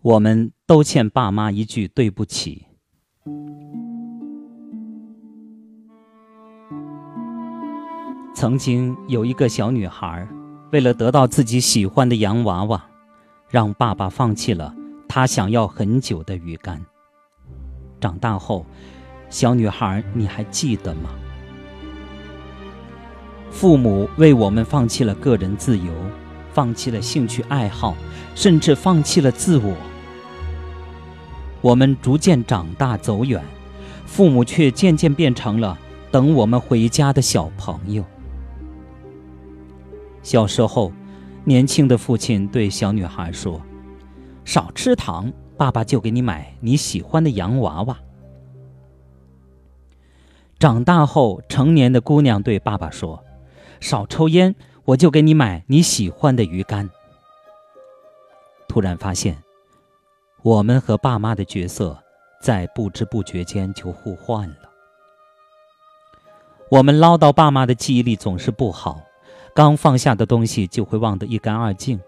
我们都欠爸妈一句对不起。曾经有一个小女孩，为了得到自己喜欢的洋娃娃，让爸爸放弃了她想要很久的鱼竿。长大后，小女孩，你还记得吗？父母为我们放弃了个人自由，放弃了兴趣爱好，甚至放弃了自我。我们逐渐长大走远，父母却渐渐变成了等我们回家的小朋友。小时候，年轻的父亲对小女孩说：“少吃糖，爸爸就给你买你喜欢的洋娃娃。”长大后，成年的姑娘对爸爸说：“少抽烟，我就给你买你喜欢的鱼竿。”突然发现，我们和爸妈的角色在不知不觉间就互换了。我们唠叨爸妈的记忆力总是不好。刚放下的东西就会忘得一干二净。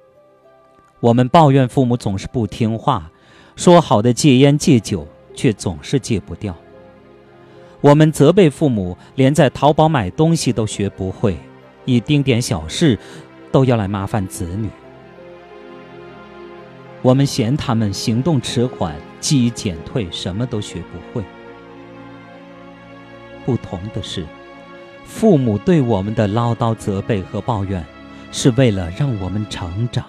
我们抱怨父母总是不听话，说好的戒烟戒酒却总是戒不掉。我们责备父母连在淘宝买东西都学不会，一丁点小事都要来麻烦子女。我们嫌他们行动迟缓、记忆减退，什么都学不会。不同的是。父母对我们的唠叨、责备和抱怨，是为了让我们成长；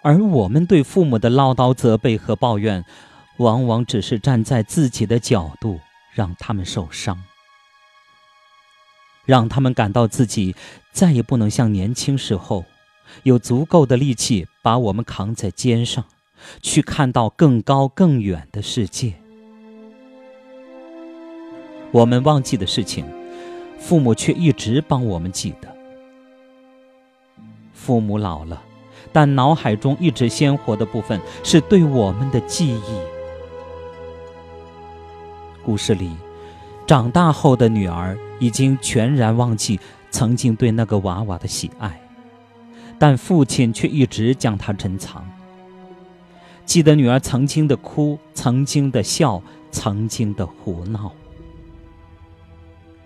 而我们对父母的唠叨、责备和抱怨，往往只是站在自己的角度，让他们受伤，让他们感到自己再也不能像年轻时候，有足够的力气把我们扛在肩上，去看到更高更远的世界。我们忘记的事情。父母却一直帮我们记得。父母老了，但脑海中一直鲜活的部分是对我们的记忆。故事里，长大后的女儿已经全然忘记曾经对那个娃娃的喜爱，但父亲却一直将它珍藏。记得女儿曾经的哭，曾经的笑，曾经的胡闹。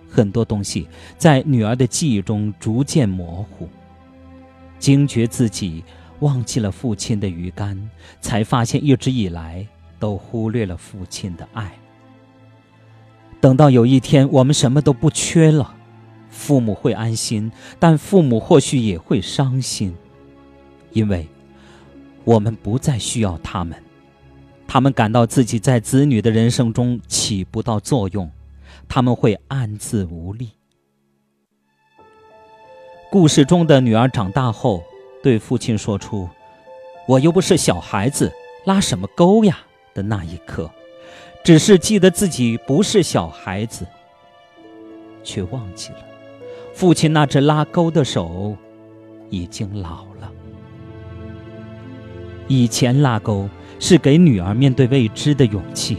很多东西在女儿的记忆中逐渐模糊，惊觉自己忘记了父亲的鱼竿，才发现一直以来都忽略了父亲的爱。等到有一天我们什么都不缺了，父母会安心，但父母或许也会伤心，因为我们不再需要他们，他们感到自己在子女的人生中起不到作用。他们会暗自无力。故事中的女儿长大后，对父亲说出“我又不是小孩子，拉什么钩呀”的那一刻，只是记得自己不是小孩子，却忘记了父亲那只拉钩的手已经老了。以前拉钩是给女儿面对未知的勇气，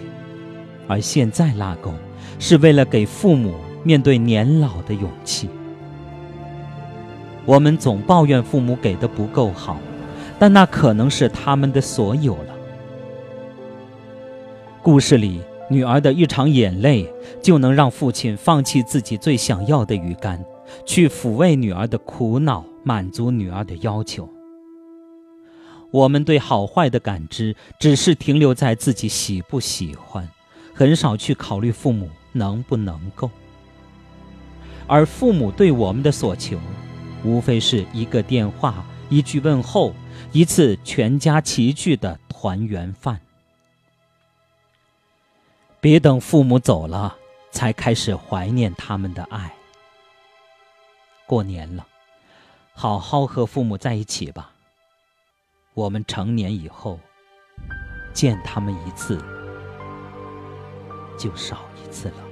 而现在拉钩。是为了给父母面对年老的勇气。我们总抱怨父母给的不够好，但那可能是他们的所有了。故事里，女儿的一场眼泪就能让父亲放弃自己最想要的鱼竿，去抚慰女儿的苦恼，满足女儿的要求。我们对好坏的感知只是停留在自己喜不喜欢，很少去考虑父母。能不能够？而父母对我们的所求，无非是一个电话、一句问候、一次全家齐聚的团圆饭。别等父母走了，才开始怀念他们的爱。过年了，好好和父母在一起吧。我们成年以后，见他们一次，就少一。次了。